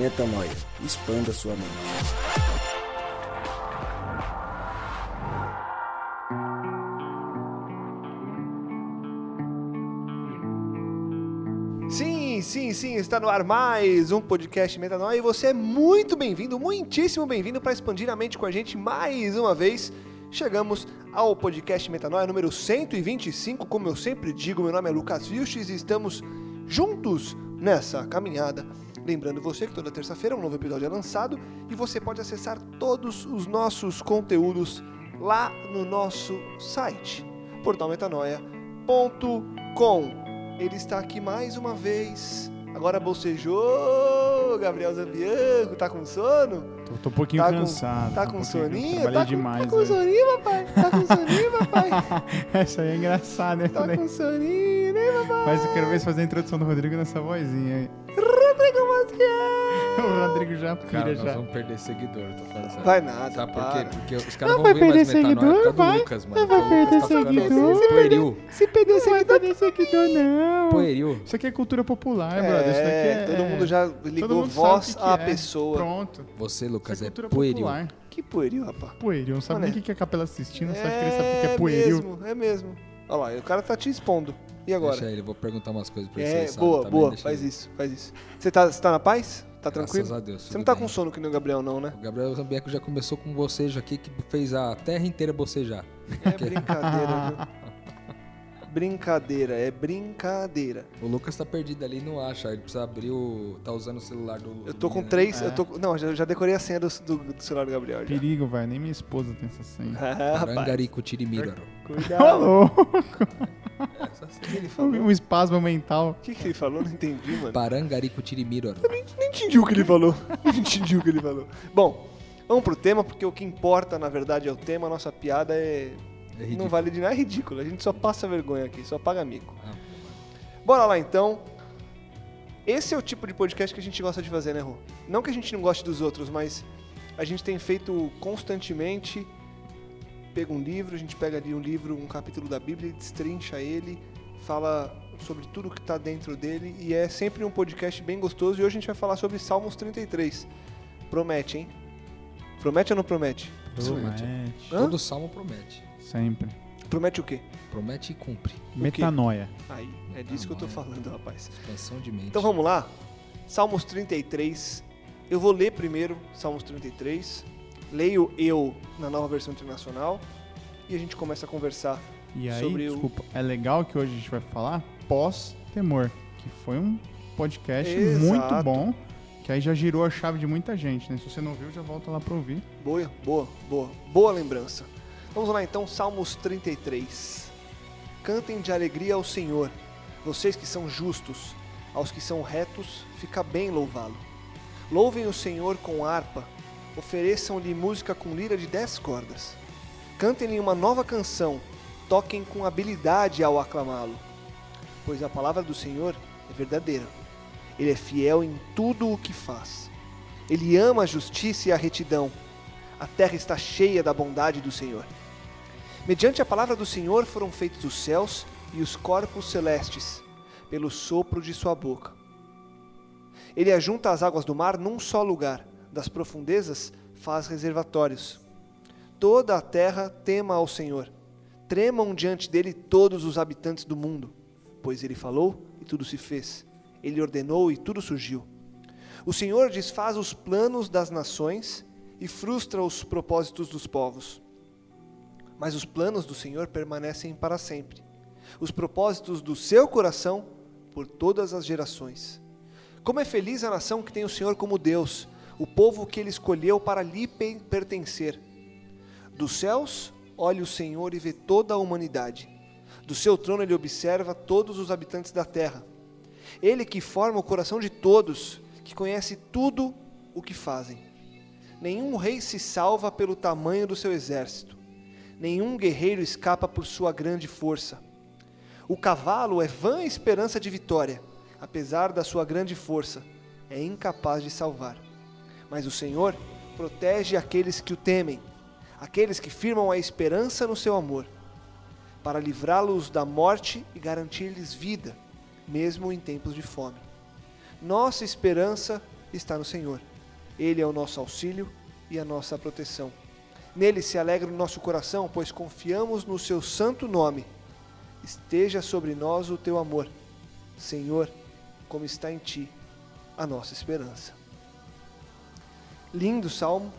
Metanoia. Expanda sua mente. Sim, sim, sim, está no ar mais um podcast Metanoia e você é muito bem-vindo, muitíssimo bem-vindo para expandir a mente com a gente mais uma vez. Chegamos ao podcast Metanoia número 125, como eu sempre digo, meu nome é Lucas Vilches e estamos juntos nessa caminhada. Lembrando você que toda terça-feira um novo episódio é lançado e você pode acessar todos os nossos conteúdos lá no nosso site, portalmetanoia.com. Ele está aqui mais uma vez. Agora bocejou, Gabriel Zambianco, tá com sono? Tô, tô um pouquinho Tá com- cansado. Tá tô com um soninho? Tá com, demais. tá com hoje. soninho, papai? Tá com soninho, papai? Essa aí é engraçada, né? Tá com soninho, né, papai? Mas eu quero ver se fazer a introdução do Rodrigo nessa vozinha aí. Rodrigo Maciel! O Rodrigo já pira Cara, nós já. vamos perder seguidor, tô falando sério. Vai nada, Sabe por quê? Porque os Não caras vai vão ver mais perder metanoia por seguidor, causa vai. do Lucas, mano. Não vai Lucas perder tá ficando seguidor. Pueril. Se perder Não vai seguidor... perder seguidor, não. Pueril. Isso aqui é cultura popular, brother. Isso daqui É, é... todo mundo já ligou Todo mundo voz sabe o que à é. pessoa. Pronto. Você, Isso Lucas, é é cultura pueril. popular. Que pueril, rapaz. Pueril. Não sabe Olha. nem o que é Capela Sistina, só acha que ele sabe o que é pueril. mesmo, é mesmo. Olha lá, o cara tá te expondo. E agora? Deixa ele, vou perguntar umas coisas pra É, ele sabe boa, boa, faz ele. isso, faz isso. Você tá, você tá na paz? Tá Graças tranquilo? a Deus, Você não tá bem. com sono que nem o Gabriel, não, né? O Gabriel Zambiaco já começou com um bocejo aqui que fez a terra inteira bocejar. É brincadeira, viu? Brincadeira, é brincadeira. O Lucas tá perdido ali não acha. Ele precisa abrir o. tá usando o celular do. Eu tô com três. É. Eu tô, com- não, já, já decorei a senha do, do, do celular do Gabriel. Já. Perigo, vai. Nem minha esposa tem essa senha. Rapaz. Parangarico Tirimíraro. Cuidado. Falou. Essa sim. O que ele falou? Um espasmo mental. O que, que ele falou? Não entendi, mano. Parangarico Tirimíraro. Não entendi o que ele falou. Não entendi o que ele falou. Bom, vamos pro tema, porque o que importa, na verdade, é o tema. A nossa piada é. É ridículo. Não vale de nada, é ridículo. A gente só passa vergonha aqui, só paga mico. Ah, Bora lá então. Esse é o tipo de podcast que a gente gosta de fazer, né, Rô? Não que a gente não goste dos outros, mas a gente tem feito constantemente. Pega um livro, a gente pega ali um livro, um capítulo da Bíblia, destrincha ele, fala sobre tudo que está dentro dele e é sempre um podcast bem gostoso. E hoje a gente vai falar sobre Salmos 33. Promete, hein? Promete ou não promete? Promete. Promete. Hã? Todo salmo promete. Sempre. Promete o quê? Promete e cumpre. Metanoia. Aí, é disso que eu tô falando, rapaz. Expansão de mente. Então vamos lá. Salmos 33. Eu vou ler primeiro Salmos 33. Leio eu na nova versão internacional. E a gente começa a conversar. E aí, Sobre o- desculpa, é legal que hoje a gente vai falar pós-temor, que foi um podcast Exato. muito bom, que aí já girou a chave de muita gente, né? Se você não viu, já volta lá pra ouvir. Boa, boa, boa. Boa lembrança. Vamos lá então, Salmos 33. Cantem de alegria ao Senhor, vocês que são justos. Aos que são retos, fica bem louvá-lo. Louvem o Senhor com harpa, ofereçam-lhe música com lira de dez cordas. Cantem-lhe uma nova canção, toquem com habilidade ao aclamá-lo. Pois a palavra do Senhor é verdadeira. Ele é fiel em tudo o que faz. Ele ama a justiça e a retidão. A terra está cheia da bondade do Senhor. Mediante a palavra do Senhor foram feitos os céus e os corpos celestes, pelo sopro de sua boca. Ele ajunta as águas do mar num só lugar, das profundezas faz reservatórios. Toda a terra tema ao Senhor. Tremam diante dele todos os habitantes do mundo, pois ele falou e tudo se fez. Ele ordenou e tudo surgiu. O Senhor desfaz os planos das nações e frustra os propósitos dos povos. Mas os planos do Senhor permanecem para sempre. Os propósitos do seu coração por todas as gerações. Como é feliz a nação que tem o Senhor como Deus, o povo que ele escolheu para lhe pe- pertencer. Dos céus, olha o Senhor e vê toda a humanidade. Do seu trono ele observa todos os habitantes da terra. Ele que forma o coração de todos, que conhece tudo o que fazem. Nenhum rei se salva pelo tamanho do seu exército. Nenhum guerreiro escapa por sua grande força. O cavalo é vã esperança de vitória, apesar da sua grande força, é incapaz de salvar. Mas o Senhor protege aqueles que o temem, aqueles que firmam a esperança no seu amor, para livrá-los da morte e garantir-lhes vida, mesmo em tempos de fome. Nossa esperança está no Senhor. Ele é o nosso auxílio e a nossa proteção. Nele se alegra o nosso coração, pois confiamos no seu santo nome. Esteja sobre nós o teu amor, Senhor, como está em ti a nossa esperança. Lindo salmo,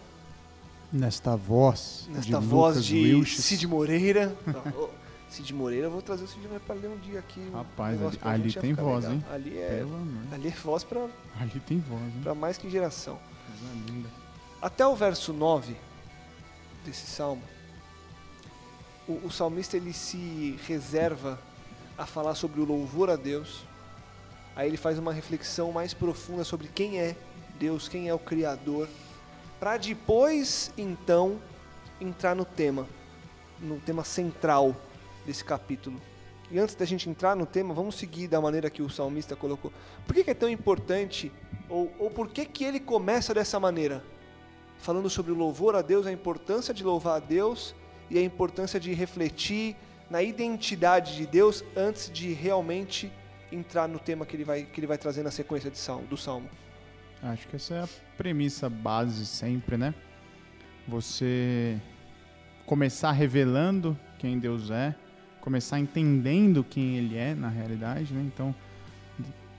Nesta voz nesta de voz Lucas de Wilches. Cid Moreira. Cid Moreira, eu vou trazer o Cid Moreira para ler um dia aqui. Rapaz, ali- ali tem voz, legal. hein? Ali é, ali é voz para Ali tem voz, hein? mais que geração. Coisa linda. Até o verso 9 desse salmo, o, o salmista ele se reserva a falar sobre o louvor a Deus. Aí ele faz uma reflexão mais profunda sobre quem é Deus, quem é o Criador, para depois então entrar no tema, no tema central desse capítulo. E antes da gente entrar no tema, vamos seguir da maneira que o salmista colocou. Por que, que é tão importante, ou, ou por que, que ele começa dessa maneira? Falando sobre o louvor a Deus, a importância de louvar a Deus e a importância de refletir na identidade de Deus antes de realmente entrar no tema que ele vai, que ele vai trazer na sequência de salmo, do salmo. Acho que essa é a premissa base sempre, né? Você começar revelando quem Deus é, começar entendendo quem Ele é na realidade, né? Então,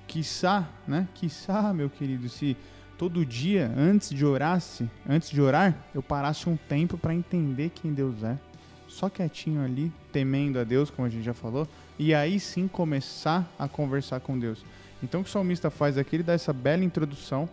quiçá, né? Quiçá, meu querido, se todo dia, antes de orasse, antes de orar, eu parasse um tempo para entender quem Deus é, só quietinho ali, temendo a Deus, como a gente já falou, e aí sim começar a conversar com Deus. Então o que o salmista faz aqui, ele dá essa bela introdução,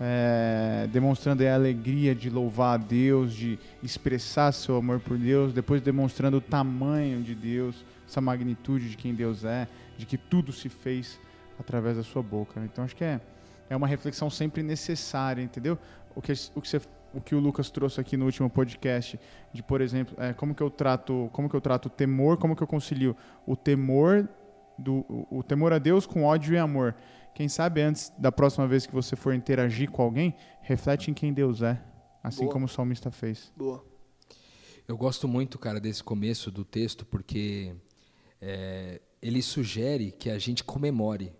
é, demonstrando a alegria de louvar a Deus, de expressar seu amor por Deus, depois demonstrando o tamanho de Deus, essa magnitude de quem Deus é, de que tudo se fez através da sua boca. Então acho que é, é uma reflexão sempre necessária, entendeu? O que, o que, você, o, que o Lucas trouxe aqui no último podcast, de por exemplo, é, como que eu trato, como que eu trato o temor, como que eu concilio o temor do o, o temor a Deus com ódio e amor. Quem sabe antes da próxima vez que você for interagir com alguém, reflete em quem Deus é, assim Boa. como o salmista fez. Boa. Eu gosto muito, cara, desse começo do texto, porque é, ele sugere que a gente comemore.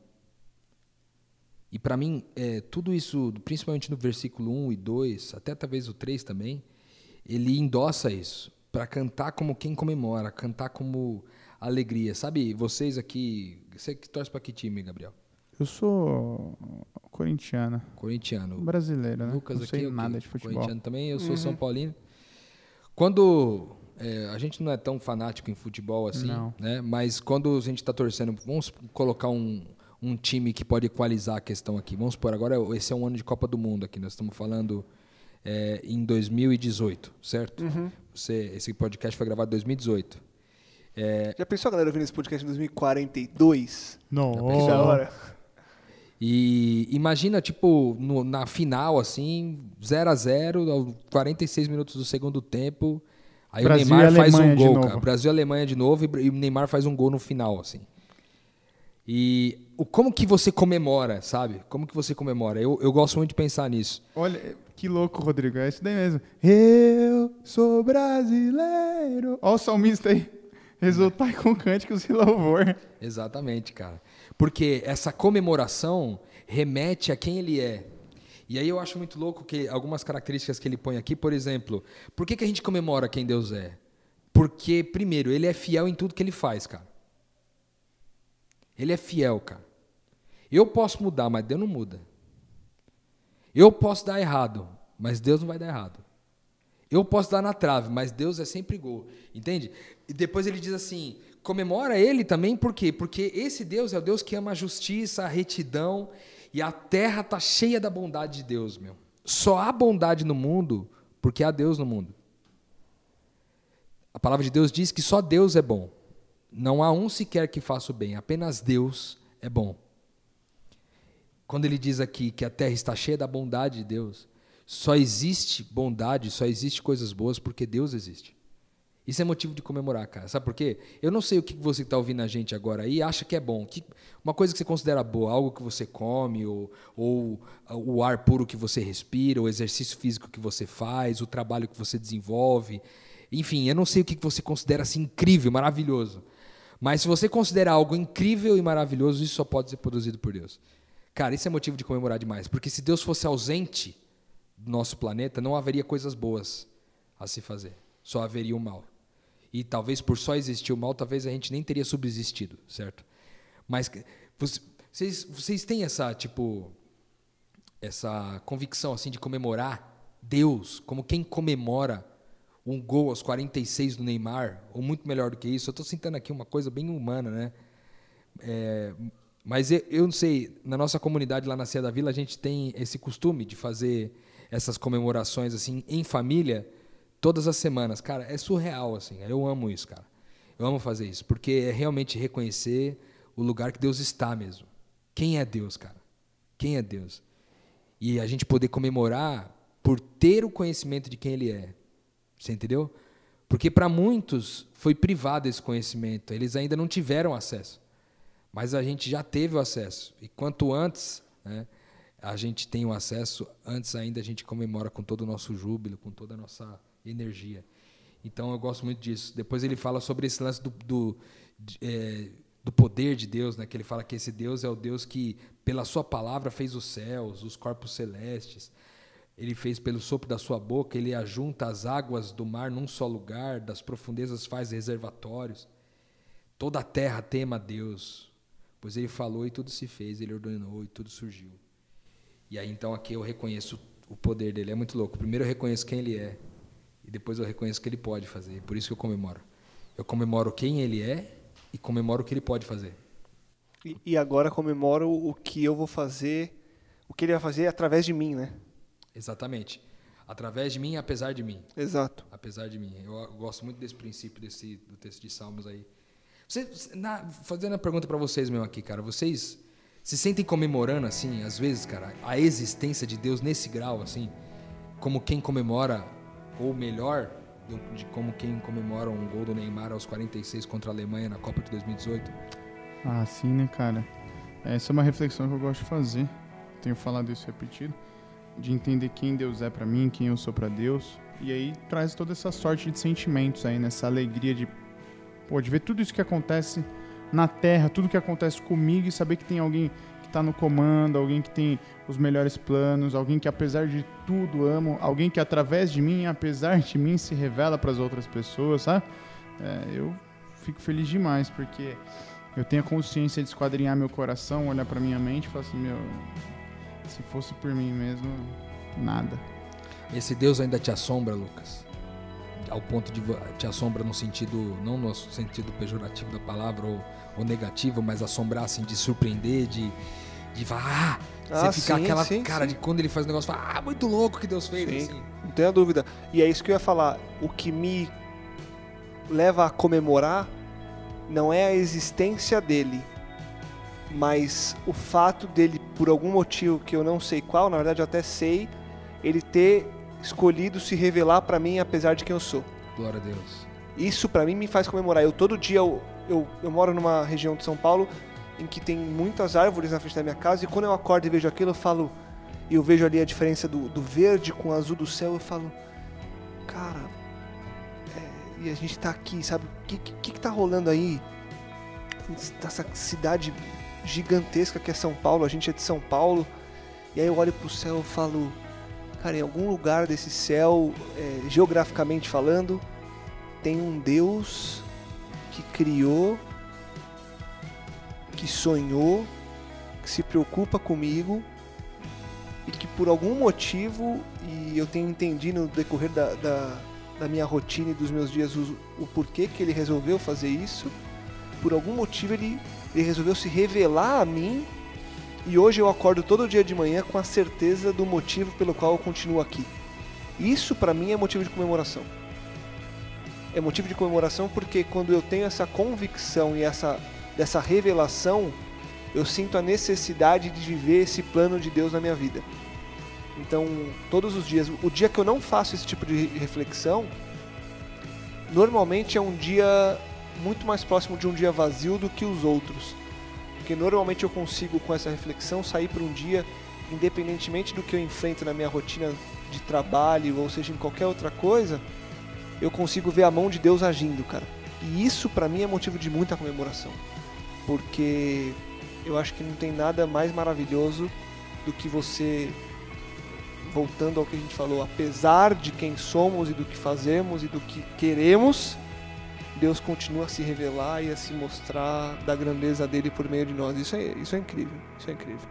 E para mim, é, tudo isso, principalmente no versículo 1 e 2, até talvez o 3 também, ele endossa isso. Para cantar como quem comemora, cantar como alegria. Sabe, vocês aqui. Você que torce para que time, Gabriel? Eu sou corintiana, Corintiano. brasileiro, né? Lucas Não aqui, sei o quê? nada de futebol. Corintiano também, eu sou São Paulino. Quando é, a gente não é tão fanático em futebol assim, Não. né? Mas quando a gente está torcendo, vamos colocar um, um time que pode equalizar a questão aqui. Vamos supor, agora esse é um ano de Copa do Mundo aqui. Nós estamos falando é, em 2018, certo? Você, esse podcast foi gravado em 2018. É, Já pensou a galera ouvindo esse podcast em 2042? Não. Que da hora. E imagina, tipo, no- na final, assim, 0 a 0 aos 46 minutos do segundo tempo. Aí Brasil o Neymar e faz um gol, cara. Brasil e Alemanha de novo e, e o Neymar faz um gol no final, assim. E o, como que você comemora, sabe? Como que você comemora? Eu, eu gosto muito de pensar nisso. Olha, que louco, Rodrigo. É isso daí mesmo. Eu sou brasileiro. Olha o salmista aí. Resultai com cânticos e louvor. Exatamente, cara. Porque essa comemoração remete a quem ele é. E aí eu acho muito louco que algumas características que ele põe aqui, por exemplo, por que, que a gente comemora quem Deus é? Porque, primeiro, ele é fiel em tudo que ele faz, cara. Ele é fiel, cara. Eu posso mudar, mas Deus não muda. Eu posso dar errado, mas Deus não vai dar errado. Eu posso dar na trave, mas Deus é sempre gol. Entende? E depois ele diz assim: comemora ele também, por quê? Porque esse Deus é o Deus que ama a justiça, a retidão, e a terra está cheia da bondade de Deus, meu. Só há bondade no mundo porque há Deus no mundo. A palavra de Deus diz que só Deus é bom. Não há um sequer que faça o bem, apenas Deus é bom. Quando ele diz aqui que a terra está cheia da bondade de Deus, só existe bondade, só existe coisas boas porque Deus existe. Isso é motivo de comemorar, cara. Sabe por quê? Eu não sei o que você está ouvindo a gente agora aí acha que é bom. Que, uma coisa que você considera boa, algo que você come, ou, ou o ar puro que você respira, o exercício físico que você faz, o trabalho que você desenvolve. Enfim, eu não sei o que você considera assim incrível, maravilhoso. Mas se você considera algo incrível e maravilhoso, isso só pode ser produzido por Deus. Cara, isso é motivo de comemorar demais. Porque se Deus fosse ausente do nosso planeta, não haveria coisas boas a se fazer. Só haveria o mal. E talvez por só existir o mal, talvez a gente nem teria subsistido, certo? Mas vocês, vocês têm essa, tipo, essa convicção assim de comemorar Deus como quem comemora um gol aos 46 do Neymar, ou muito melhor do que isso. Eu estou sentando aqui uma coisa bem humana, né? É, mas eu, não sei, na nossa comunidade lá na Cia da Vila, a gente tem esse costume de fazer essas comemorações assim em família todas as semanas. Cara, é surreal assim. Eu amo isso, cara. Eu amo fazer isso, porque é realmente reconhecer o lugar que Deus está mesmo. Quem é Deus, cara? Quem é Deus? E a gente poder comemorar por ter o conhecimento de quem ele é. Você entendeu? Porque para muitos foi privado esse conhecimento, eles ainda não tiveram acesso. Mas a gente já teve o acesso. E quanto antes né, a gente tem o acesso, antes ainda a gente comemora com todo o nosso júbilo, com toda a nossa energia. Então eu gosto muito disso. Depois ele fala sobre esse lance do, do, é, do poder de Deus, né? que ele fala que esse Deus é o Deus que, pela sua palavra, fez os céus, os corpos celestes. Ele fez pelo sopro da sua boca, ele ajunta as águas do mar num só lugar, das profundezas faz reservatórios. Toda a terra tema a Deus, pois ele falou e tudo se fez, ele ordenou e tudo surgiu. E aí então aqui eu reconheço o poder dele, é muito louco. Primeiro eu reconheço quem ele é, e depois eu reconheço o que ele pode fazer. Por isso que eu comemoro. Eu comemoro quem ele é e comemoro o que ele pode fazer. E, e agora comemoro o que eu vou fazer, o que ele vai fazer através de mim, né? Exatamente. Através de mim, apesar de mim. Exato. Apesar de mim. Eu gosto muito desse princípio desse do texto de Salmos aí. Você, na, fazendo a pergunta para vocês mesmo aqui, cara, vocês se sentem comemorando assim, às vezes, cara, a existência de Deus nesse grau assim, como quem comemora ou melhor, de como quem comemora um gol do Neymar aos 46 contra a Alemanha na Copa de 2018? Ah, sim, né, cara? Essa é uma reflexão que eu gosto de fazer. Tenho falado isso repetido de entender quem Deus é para mim, quem eu sou para Deus. E aí traz toda essa sorte de sentimentos aí, nessa alegria de, pô, de ver tudo isso que acontece na Terra, tudo que acontece comigo e saber que tem alguém que está no comando, alguém que tem os melhores planos, alguém que apesar de tudo amo, alguém que através de mim, apesar de mim, se revela para as outras pessoas, sabe? É, eu fico feliz demais porque eu tenho a consciência de esquadrinhar meu coração, olhar para minha mente e falar assim, meu, se fosse por mim mesmo, nada. Esse Deus ainda te assombra, Lucas? Ao ponto de te assombra no sentido, não no sentido pejorativo da palavra ou, ou negativo, mas assombrar assim, de surpreender, de, de falar, ah, você ah, ficar sim, aquela sim, cara sim. de quando ele faz o negócio, fala, ah, muito louco que Deus fez. Sim, assim. não tenha dúvida. E é isso que eu ia falar. O que me leva a comemorar não é a existência dele, mas o fato dele, por algum motivo que eu não sei qual, na verdade eu até sei, ele ter escolhido se revelar para mim apesar de quem eu sou. Glória a Deus. Isso para mim me faz comemorar. Eu todo dia eu, eu, eu moro numa região de São Paulo em que tem muitas árvores na frente da minha casa e quando eu acordo e vejo aquilo eu falo e eu vejo ali a diferença do, do verde com o azul do céu eu falo cara é, e a gente tá aqui sabe o que, que que tá rolando aí essa cidade gigantesca que é São Paulo, a gente é de São Paulo, e aí eu olho pro céu e falo, cara, em algum lugar desse céu, é, geograficamente falando, tem um Deus que criou, que sonhou, que se preocupa comigo e que por algum motivo, e eu tenho entendido no decorrer da, da, da minha rotina e dos meus dias o, o porquê que ele resolveu fazer isso, por algum motivo ele ele resolveu se revelar a mim e hoje eu acordo todo dia de manhã com a certeza do motivo pelo qual eu continuo aqui. Isso para mim é motivo de comemoração. É motivo de comemoração porque quando eu tenho essa convicção e essa dessa revelação, eu sinto a necessidade de viver esse plano de Deus na minha vida. Então, todos os dias, o dia que eu não faço esse tipo de reflexão, normalmente é um dia muito mais próximo de um dia vazio do que os outros. Porque normalmente eu consigo, com essa reflexão, sair para um dia, independentemente do que eu enfrento na minha rotina de trabalho, ou seja, em qualquer outra coisa, eu consigo ver a mão de Deus agindo, cara. E isso para mim é motivo de muita comemoração. Porque eu acho que não tem nada mais maravilhoso do que você voltando ao que a gente falou, apesar de quem somos e do que fazemos e do que queremos, Deus continua a se revelar e a se mostrar da grandeza dele por meio de nós. Isso é, isso é incrível, isso é incrível.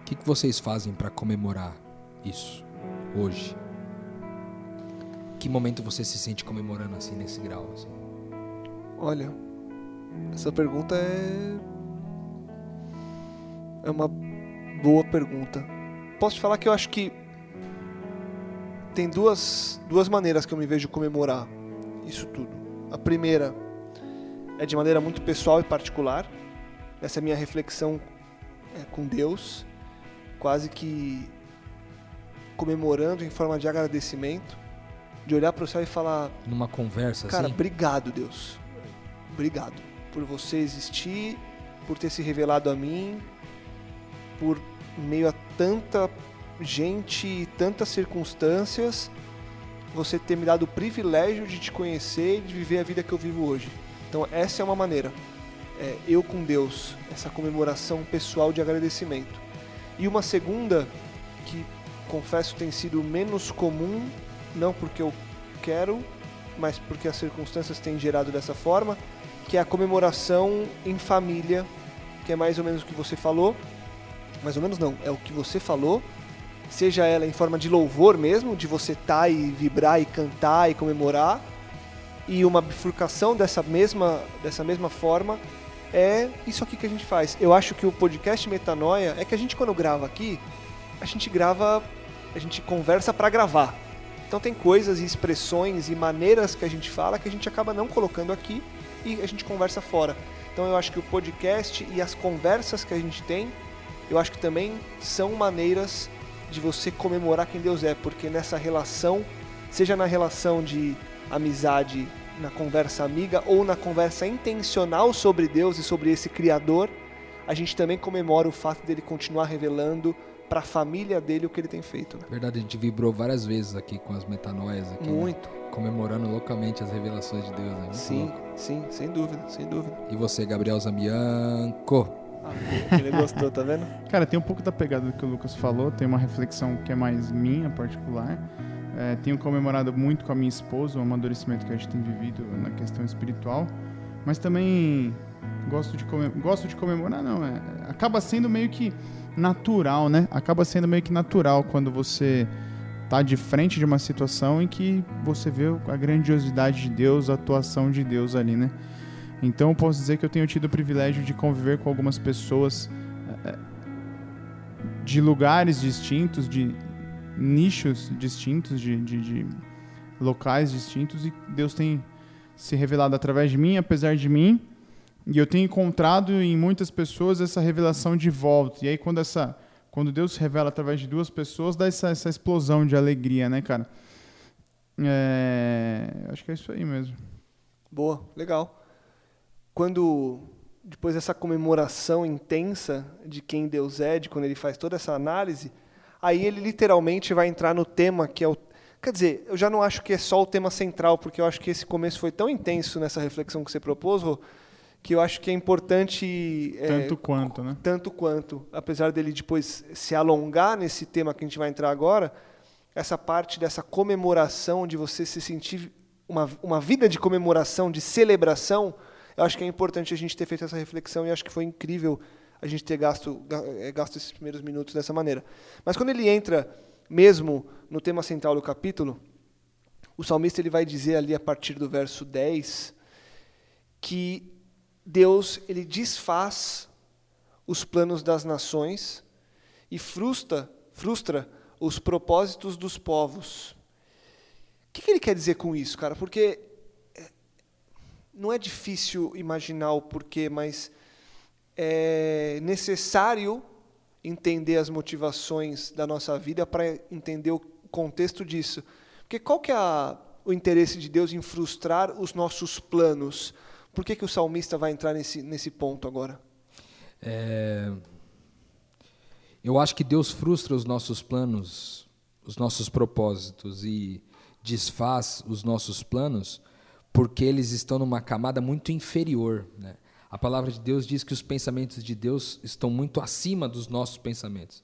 O que, que vocês fazem para comemorar isso hoje? Que momento você se sente comemorando assim nesse grau? Assim? Olha, essa pergunta é é uma boa pergunta. Posso te falar que eu acho que tem duas duas maneiras que eu me vejo comemorar isso tudo. A primeira é de maneira muito pessoal e particular. Essa é a minha reflexão é, com Deus, quase que comemorando em forma de agradecimento, de olhar para o céu e falar: Numa conversa Cara, assim? obrigado, Deus. Obrigado por você existir, por ter se revelado a mim, por meio a tanta gente e tantas circunstâncias, você ter me dado o privilégio de te conhecer e de viver a vida que eu vivo hoje. Então, essa é uma maneira. É, eu com Deus, essa comemoração pessoal de agradecimento. E uma segunda, que confesso tem sido menos comum, não porque eu quero, mas porque as circunstâncias têm gerado dessa forma, que é a comemoração em família, que é mais ou menos o que você falou. Mais ou menos não, é o que você falou, seja ela em forma de louvor mesmo, de você estar tá e vibrar e cantar e comemorar, e uma bifurcação dessa mesma, dessa mesma forma é isso aqui que a gente faz. Eu acho que o podcast Metanoia é que a gente quando grava aqui, a gente grava, a gente conversa para gravar. Então tem coisas e expressões e maneiras que a gente fala que a gente acaba não colocando aqui e a gente conversa fora. Então eu acho que o podcast e as conversas que a gente tem, eu acho que também são maneiras de você comemorar quem Deus é, porque nessa relação, seja na relação de amizade, na conversa amiga ou na conversa intencional sobre Deus e sobre esse Criador, a gente também comemora o fato dele continuar revelando para a família dele o que ele tem feito. Né? Verdade, a gente vibrou várias vezes aqui com as metanoias aqui. né? Muito. Comemorando loucamente as revelações de Deus. Né? Muito Sim, louco. sim, sem dúvida, sem dúvida. E você, Gabriel Zambianco? Ele gostou, tá vendo? Cara, tem um pouco da pegada do que o Lucas falou, tem uma reflexão que é mais minha, particular. É, tenho comemorado muito com a minha esposa o amadurecimento que a gente tem vivido na questão espiritual, mas também gosto de, gosto de comemorar, não, é, acaba sendo meio que natural, né? Acaba sendo meio que natural quando você tá de frente de uma situação em que você vê a grandiosidade de Deus, a atuação de Deus ali, né? Então eu posso dizer que eu tenho tido o privilégio de conviver com algumas pessoas eh, de lugares distintos, de nichos distintos, de, de, de locais distintos, e Deus tem se revelado através de mim, apesar de mim, e eu tenho encontrado em muitas pessoas essa revelação de volta. E aí quando essa quando Deus se revela através de duas pessoas, dá essa, essa explosão de alegria, né, cara? É, acho que é isso aí mesmo. Boa, legal. Quando depois dessa comemoração intensa de quem Deus é, de quando ele faz toda essa análise, aí ele literalmente vai entrar no tema que é o Quer dizer, eu já não acho que é só o tema central, porque eu acho que esse começo foi tão intenso nessa reflexão que você propôs, Rô, que eu acho que é importante é, Tanto quanto, né? tanto quanto, apesar dele depois se alongar nesse tema que a gente vai entrar agora, essa parte dessa comemoração, de você se sentir uma, uma vida de comemoração, de celebração, eu acho que é importante a gente ter feito essa reflexão e acho que foi incrível a gente ter gasto, ga- eh, gasto esses primeiros minutos dessa maneira. Mas quando ele entra mesmo no tema central do capítulo, o salmista ele vai dizer ali a partir do verso 10 que Deus ele desfaz os planos das nações e frustra, frustra os propósitos dos povos. O que, que ele quer dizer com isso, cara? Porque não é difícil imaginar o porquê, mas é necessário entender as motivações da nossa vida para entender o contexto disso. Porque qual que é a- o interesse de Deus em frustrar os nossos planos? Por que, que o salmista vai entrar nesse, nesse ponto agora? É, Eu acho que Deus frustra os nossos planos, os nossos propósitos e desfaz os nossos planos porque eles estão numa camada muito inferior. Né? A palavra de Deus diz que os pensamentos de Deus estão muito acima dos nossos pensamentos.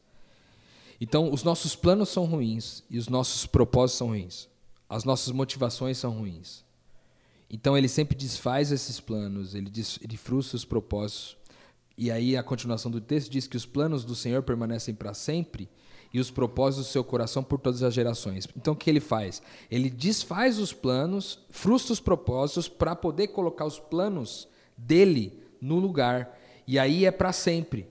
Então, os nossos planos são ruins e os nossos propósitos são ruins. As nossas motivações são ruins. Então, ele sempre desfaz esses planos, ele, des, ele frustra os propósitos. E aí, a continuação do texto diz que os planos do Senhor permanecem para sempre e os propósitos do seu coração por todas as gerações. Então, o que ele faz? Ele desfaz os planos, frustra os propósitos para poder colocar os planos dele no lugar. E aí é para sempre.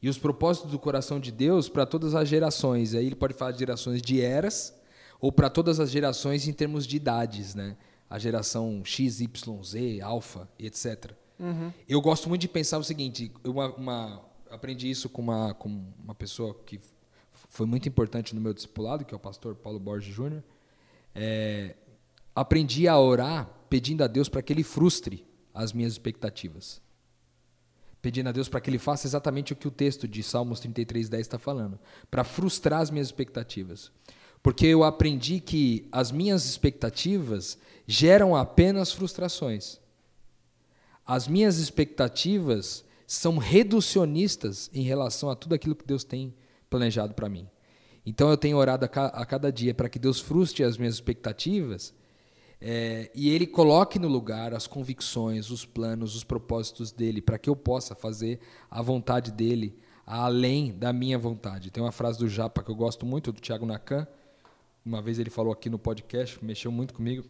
E os propósitos do coração de Deus para todas as gerações. Aí ele pode falar de gerações de eras ou para todas as gerações em termos de idades, né? A geração X, Y, Z, Alfa, etc. Uhum. Eu gosto muito de pensar o seguinte: uma, uma, aprendi isso com uma, com uma pessoa que foi muito importante no meu discipulado, que é o pastor Paulo Borges Júnior. É, aprendi a orar pedindo a Deus para que Ele frustre as minhas expectativas pedindo a Deus para que Ele faça exatamente o que o texto de Salmos 33:10 está falando, para frustrar as minhas expectativas. Porque eu aprendi que as minhas expectativas geram apenas frustrações. As minhas expectativas são reducionistas em relação a tudo aquilo que Deus tem planejado para mim. Então eu tenho orado a cada dia para que Deus frustre as minhas expectativas é, e ele coloque no lugar as convicções, os planos, os propósitos dele, para que eu possa fazer a vontade dele além da minha vontade. Tem uma frase do Japa que eu gosto muito, do Tiago Nakan. Uma vez ele falou aqui no podcast, mexeu muito comigo,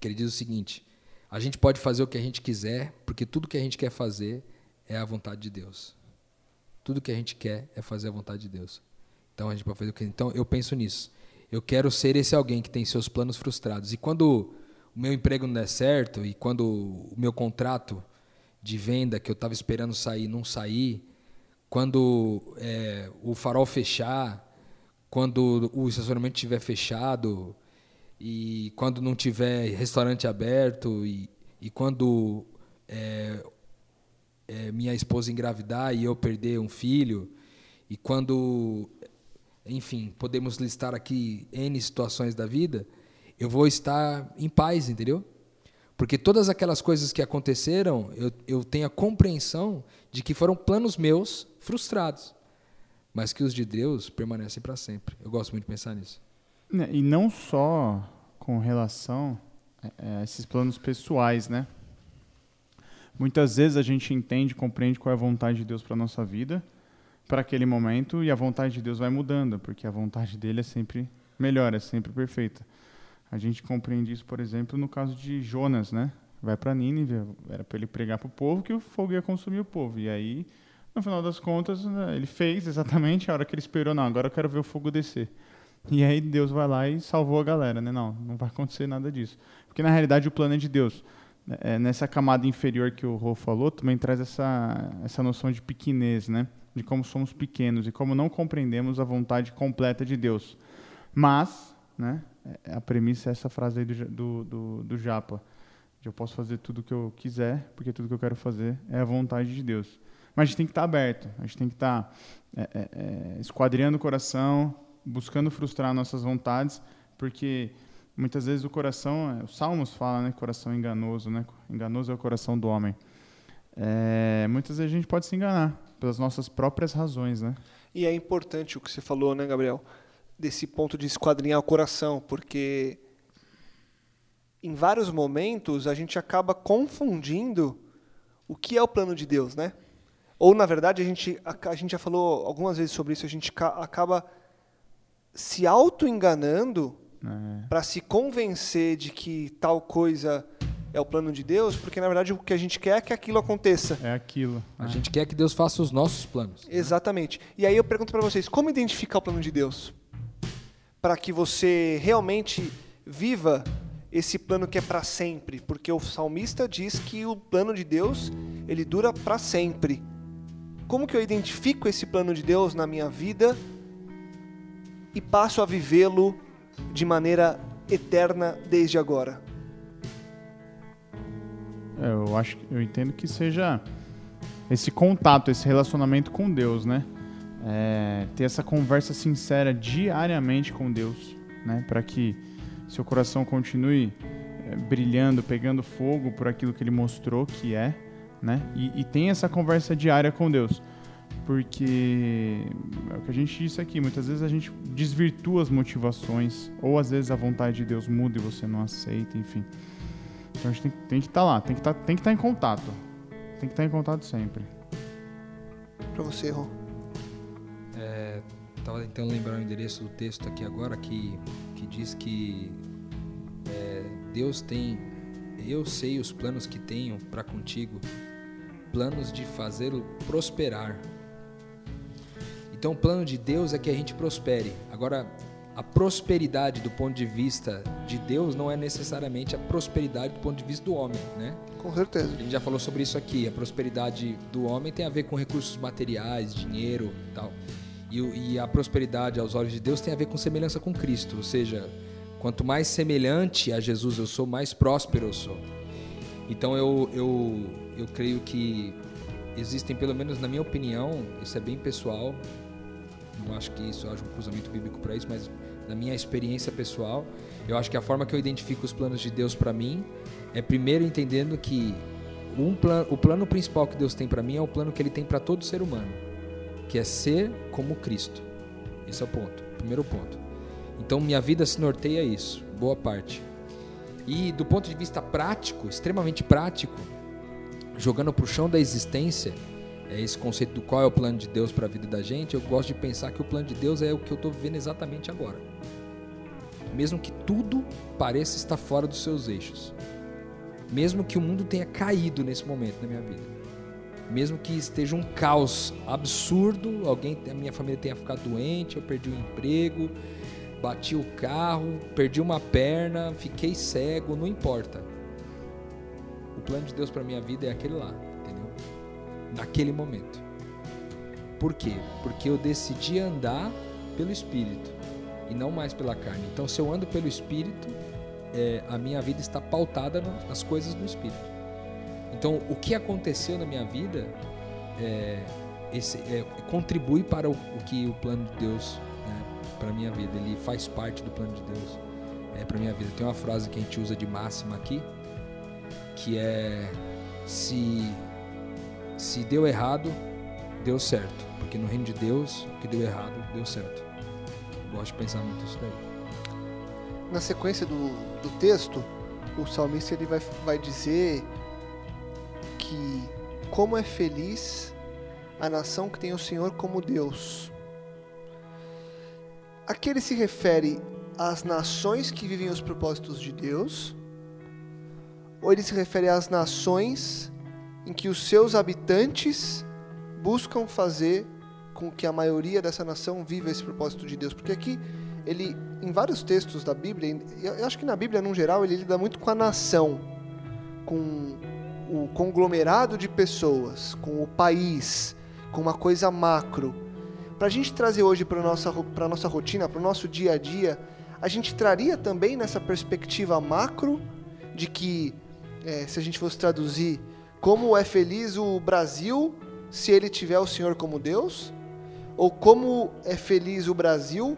que ele diz o seguinte: a gente pode fazer o que a gente quiser, porque tudo que a gente quer fazer é a vontade de Deus. Tudo que a gente quer é fazer a vontade de Deus. Então a gente pode fazer o que. Então eu penso nisso. Eu quero ser esse alguém que tem seus planos frustrados. E quando o meu emprego não der certo, e quando o meu contrato de venda que eu estava esperando sair não sair, quando é, o farol fechar, quando o estacionamento estiver fechado, e quando não tiver restaurante aberto, e, e quando é, minha esposa engravidar e eu perder um filho, e quando enfim, podemos listar aqui N situações da vida, eu vou estar em paz, entendeu? Porque todas aquelas coisas que aconteceram, eu, eu tenho a compreensão de que foram planos meus frustrados, mas que os de Deus permanecem para sempre. Eu gosto muito de pensar nisso. Né, e não só com relação a esses planos pessoais, né? Muitas vezes a gente entende, compreende qual é a vontade de Deus para nossa vida, para aquele momento e a vontade de Deus vai mudando, porque a vontade dele é sempre melhor, é sempre perfeita. A gente compreende isso, por exemplo, no caso de Jonas, né? Vai para Nínive, era para ele pregar para o povo que o fogo ia consumir o povo. E aí, no final das contas, né, ele fez exatamente a hora que ele esperou. Não, agora eu quero ver o fogo descer. E aí Deus vai lá e salvou a galera, né? Não, não vai acontecer nada disso. Porque na realidade o plano é de Deus. É, nessa camada inferior que o Rô falou, também traz essa, essa noção de pequenez, né? de como somos pequenos e como não compreendemos a vontade completa de Deus. Mas, né, é, a premissa é essa frase aí do, do, do, do Japa. De eu posso fazer tudo o que eu quiser, porque tudo que eu quero fazer é a vontade de Deus. Mas a gente tem que estar aberto, a gente tem que estar é, é, é, esquadreando o coração, buscando frustrar nossas vontades, porque muitas vezes o coração, é, os Salmos falam, né, coração enganoso, né, enganoso é o coração do homem. É, muitas vezes a gente pode se enganar, pelas nossas próprias razões, né? E é importante o que você falou, né, Gabriel? Desse ponto de esquadrinhar o coração, porque em vários momentos a gente acaba confundindo o que é o plano de Deus, né? Ou na verdade a gente a, a gente já falou algumas vezes sobre isso, a gente acaba se auto enganando é. para se convencer de que tal coisa é o plano de Deus, porque na verdade o que a gente quer é que aquilo aconteça. É aquilo. A é. gente quer que Deus faça os nossos planos. Né? Exatamente. E aí eu pergunto para vocês, como identificar o plano de Deus? Para que você realmente viva esse plano que é para sempre, porque o salmista diz que o plano de Deus, ele dura para sempre. Como que eu identifico esse plano de Deus na minha vida e passo a vivê-lo de maneira eterna desde agora? É, eu acho, eu entendo que seja esse contato, esse relacionamento com Deus, né? É, ter essa conversa sincera diariamente com Deus, né? Para que seu coração continue é, brilhando, pegando fogo por aquilo que Ele mostrou que é né? E, e tem essa conversa diária com Deus. Porque é o que a gente disse aqui, muitas vezes a gente desvirtua as motivações, ou às vezes a vontade de Deus muda e você não aceita, enfim. Então a gente tem, tem que estar lá, tem que tá, estar tá em contato. Tem que estar tá em contato sempre. Para você, Ron. É, tava tentando lembrar o endereço do texto aqui agora que, que diz que é, Deus tem, eu sei os planos que tenho para contigo, planos de fazê-lo prosperar. Então o plano de Deus é que a gente prospere. Agora, a prosperidade do ponto de vista de Deus não é necessariamente a prosperidade do ponto de vista do homem, né? Com certeza. A gente já falou sobre isso aqui. A prosperidade do homem tem a ver com recursos materiais, dinheiro, tal. E, e a prosperidade aos olhos de Deus tem a ver com semelhança com Cristo, ou seja, quanto mais semelhante a Jesus eu sou, mais próspero eu sou. Então eu eu eu creio que existem, pelo menos na minha opinião, isso é bem pessoal. Não acho que isso haja um cruzamento bíblico para isso, mas na minha experiência pessoal, eu acho que a forma que eu identifico os planos de Deus para mim é primeiro entendendo que um plan, o plano principal que Deus tem para mim é o plano que Ele tem para todo ser humano, que é ser como Cristo. Esse é o ponto, primeiro ponto. Então minha vida se norteia isso, boa parte. E do ponto de vista prático, extremamente prático, jogando para o chão da existência, é esse conceito do qual é o plano de Deus para a vida da gente, eu gosto de pensar que o plano de Deus é o que eu estou vivendo exatamente agora. Mesmo que tudo pareça estar fora dos seus eixos. Mesmo que o mundo tenha caído nesse momento na minha vida. Mesmo que esteja um caos absurdo, alguém, a minha família tenha ficado doente, eu perdi o emprego, bati o carro, perdi uma perna, fiquei cego, não importa. O plano de Deus para minha vida é aquele lá naquele momento. Por quê? Porque eu decidi andar pelo Espírito e não mais pela carne. Então, se eu ando pelo Espírito, é, a minha vida está pautada nas coisas do Espírito. Então, o que aconteceu na minha vida é, esse, é, contribui para o, o, que o plano de Deus né, para minha vida. Ele faz parte do plano de Deus é, para minha vida. Tem uma frase que a gente usa de máxima aqui, que é se se deu errado, deu certo. Porque no reino de Deus, o que deu errado, deu certo. Gosto de pensar muito isso daí. Na sequência do, do texto, o salmista ele vai, vai dizer que como é feliz a nação que tem o Senhor como Deus. Aqui ele se refere às nações que vivem os propósitos de Deus, ou ele se refere às nações em que os seus habitantes buscam fazer com que a maioria dessa nação viva esse propósito de Deus. Porque aqui, ele, em vários textos da Bíblia, eu acho que na Bíblia, no geral, ele lida muito com a nação, com o conglomerado de pessoas, com o país, com uma coisa macro. Para a gente trazer hoje para a nossa, nossa rotina, para o nosso dia a dia, a gente traria também nessa perspectiva macro de que, é, se a gente fosse traduzir como é feliz o Brasil se ele tiver o Senhor como Deus? Ou como é feliz o Brasil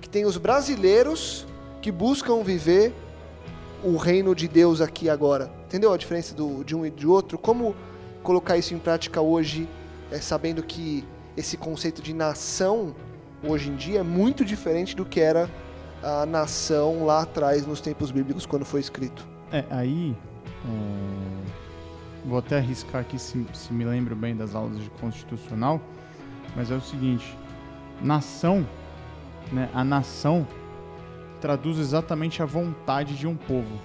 que tem os brasileiros que buscam viver o reino de Deus aqui agora? Entendeu a diferença do, de um e de outro? Como colocar isso em prática hoje, é, sabendo que esse conceito de nação hoje em dia é muito diferente do que era a nação lá atrás nos tempos bíblicos quando foi escrito? É, aí. É vou até arriscar aqui se, se me lembro bem das aulas de constitucional, mas é o seguinte: nação, né, a nação traduz exatamente a vontade de um povo.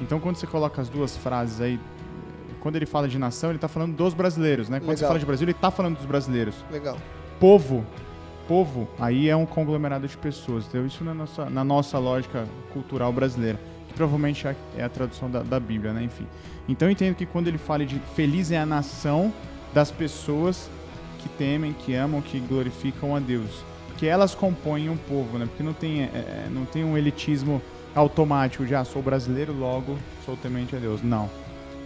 Então, quando você coloca as duas frases aí, quando ele fala de nação, ele está falando dos brasileiros, né? Quando Legal. você fala de Brasil, ele está falando dos brasileiros. Legal. Povo, povo, aí é um conglomerado de pessoas. Então, isso na nossa, na nossa lógica cultural brasileira que provavelmente é, é a tradução da, da Bíblia, né? Enfim. Então eu entendo que quando ele fala de feliz é a nação das pessoas que temem, que amam, que glorificam a Deus. Porque elas compõem um povo, né? Porque não tem, é, é não tem um elitismo automático de, ah, sou brasileiro, logo sou temente a Deus. Não.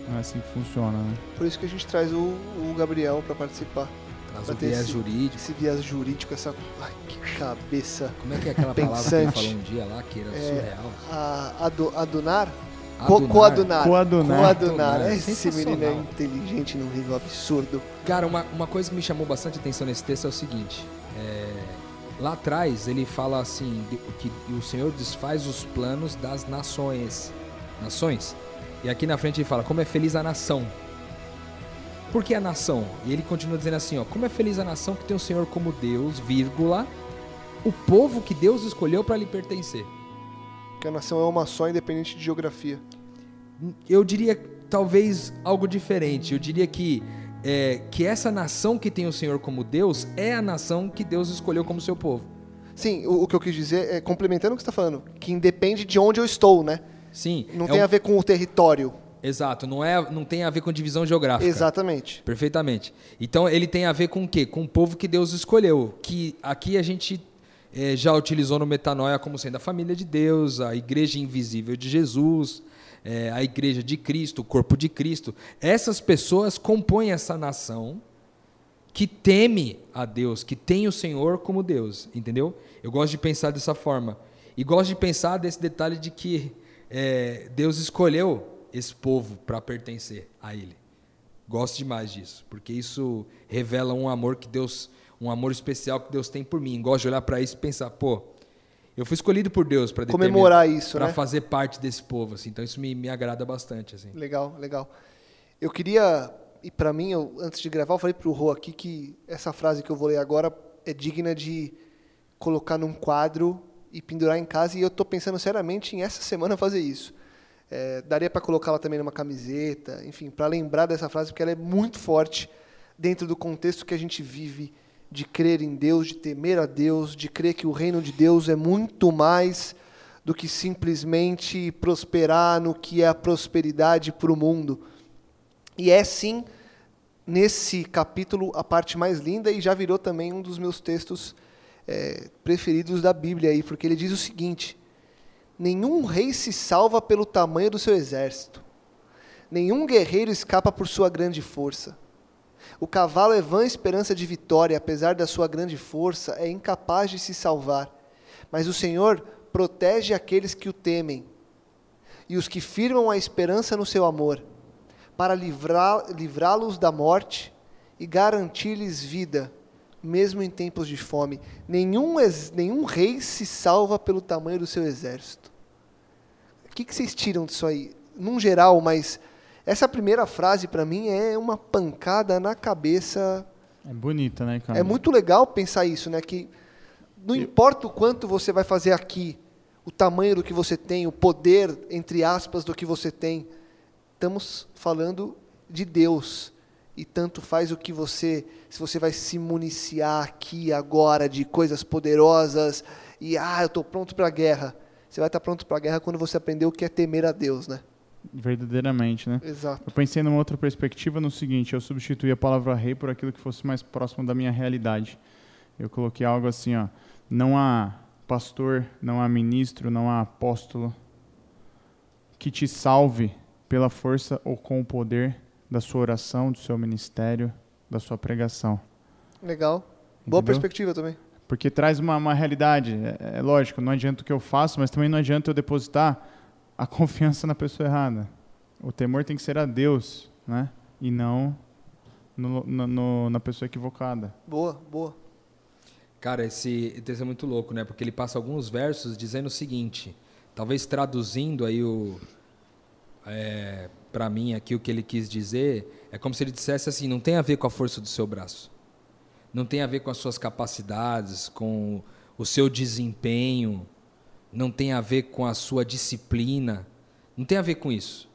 Não é assim que funciona, né? Por isso que a gente traz o, o Gabriel para participar. Traz o viés esse, jurídico. Esse viés jurídico, essa. Ai, que cabeça. Como é que é aquela pensante. palavra que ele falou um dia lá, que era é, surreal? A, ado, adunar? Co- Coadunar. Coadunar. Coadunar. É Esse menino é inteligente num nível absurdo. Cara, uma, uma coisa que me chamou bastante atenção nesse texto é o seguinte: é, lá atrás ele fala assim de- que o Senhor desfaz os planos das nações, nações. E aqui na frente ele fala como é feliz a nação. Por que a nação? E ele continua dizendo assim, ó, como é feliz a nação que tem o Senhor como Deus, vírgula, o povo que Deus escolheu para lhe pertencer. Que a nação é uma só, independente de geografia. Eu diria talvez algo diferente. Eu diria que é, que essa nação que tem o Senhor como Deus é a nação que Deus escolheu como seu povo. Sim, o, o que eu quis dizer é, complementando o que você está falando, que independe de onde eu estou, né? Sim. Não é tem um- a ver com o território. Exato. Não é, não tem a ver com divisão geográfica. Exatamente. Perfeitamente. Então ele tem a ver com o quê? Com o povo que Deus escolheu. Que aqui a gente eh, já utilizou no Metanoia como sendo a família de Deus, a igreja invisível de Jesus, eh, a igreja de Cristo, o corpo de Cristo. Essas pessoas compõem essa nação que teme a Deus, que tem o Senhor como Deus, entendeu? Eu gosto de pensar dessa forma. E gosto de pensar desse detalhe de que eh, Deus escolheu esse povo para pertencer a Ele. Gosto demais disso, porque isso revela um amor que Deus, um amor especial que Deus tem por mim. Gosto de olhar para isso e pensar, pô, eu fui escolhido por Deus para Comemorar isso, para né? fazer parte desse povo, assim. Então isso me, me agrada bastante, assim. Legal, legal. Eu queria, e para mim, eu, antes de gravar, eu falei pro Rô aqui que essa frase que eu vou ler agora é digna de colocar num quadro e pendurar em casa, e eu tô pensando seriamente em essa semana fazer isso. É, daria para colocá-la também numa camiseta, enfim, para lembrar dessa frase, porque ela é muito forte dentro do contexto que a gente vive de crer em Deus, de temer a Deus, de crer que o reino de Deus é muito mais do que simplesmente prosperar no que é a prosperidade para o mundo. E é sim, nesse capítulo, a parte mais linda e já virou também um dos meus textos é, preferidos da Bíblia, aí, porque ele diz o seguinte: Nenhum rei se salva pelo tamanho do seu exército, nenhum guerreiro escapa por sua grande força. O cavalo é vã esperança de vitória, apesar da sua grande força, é incapaz de se salvar. Mas o Senhor protege aqueles que o temem e os que firmam a esperança no seu amor, para livrá- livrá-los da morte e garantir-lhes vida, mesmo em tempos de fome. Nenhum, nenhum rei se salva pelo tamanho do seu exército. O que, que vocês tiram disso aí? Num geral, mas essa primeira frase para mim é uma pancada na cabeça. É bonita, né, cara? É muito legal pensar isso, né? Que não importa o quanto você vai fazer aqui, o tamanho do que você tem, o poder, entre aspas, do que você tem, estamos falando de Deus. E tanto faz o que você, se você vai se municiar aqui agora de coisas poderosas e ah, eu estou pronto para a guerra. Você vai estar pronto para a guerra quando você aprender o que é temer a Deus, né? Verdadeiramente, né? Exato. Eu pensei numa outra perspectiva no seguinte, eu substituí a palavra rei por aquilo que fosse mais próximo da minha realidade. Eu coloquei algo assim, ó, não há pastor, não há ministro, não há apóstolo que te salve pela força ou com o poder da sua oração, do seu ministério, da sua pregação. Legal. Boa Entendeu? perspectiva também. Porque traz uma, uma realidade. É, é lógico, não adianta o que eu faço, mas também não adianta eu depositar a confiança na pessoa errada. O temor tem que ser a Deus, né? E não no- no- no- na pessoa equivocada. Boa, boa. Cara, esse texto é muito louco, né? Porque ele passa alguns versos dizendo o seguinte, talvez traduzindo aí o é, para mim aqui o que ele quis dizer, é como se ele dissesse assim, não tem a ver com a força do seu braço. Não tem a ver com as suas capacidades, com o seu desempenho, não tem a ver com a sua disciplina, não tem a ver com isso.